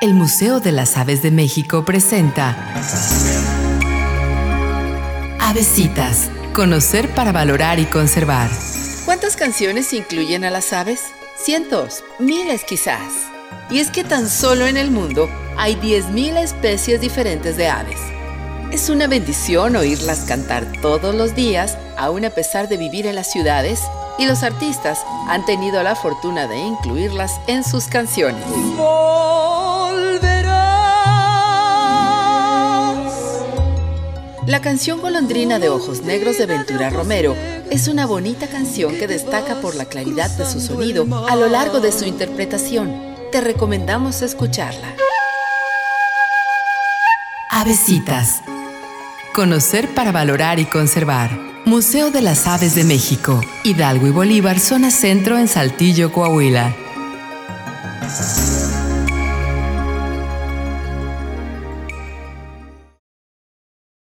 El Museo de las Aves de México presenta Avesitas. Conocer para valorar y conservar. ¿Cuántas canciones incluyen a las aves? Cientos, miles quizás. Y es que tan solo en el mundo hay 10.000 especies diferentes de aves. Es una bendición oírlas cantar todos los días, aun a pesar de vivir en las ciudades, y los artistas han tenido la fortuna de incluirlas en sus canciones. La canción golondrina de ojos negros de Ventura Romero es una bonita canción que destaca por la claridad de su sonido a lo largo de su interpretación. Te recomendamos escucharla. Avesitas. Conocer para valorar y conservar. Museo de las Aves de México, Hidalgo y Bolívar, zona centro en Saltillo, Coahuila.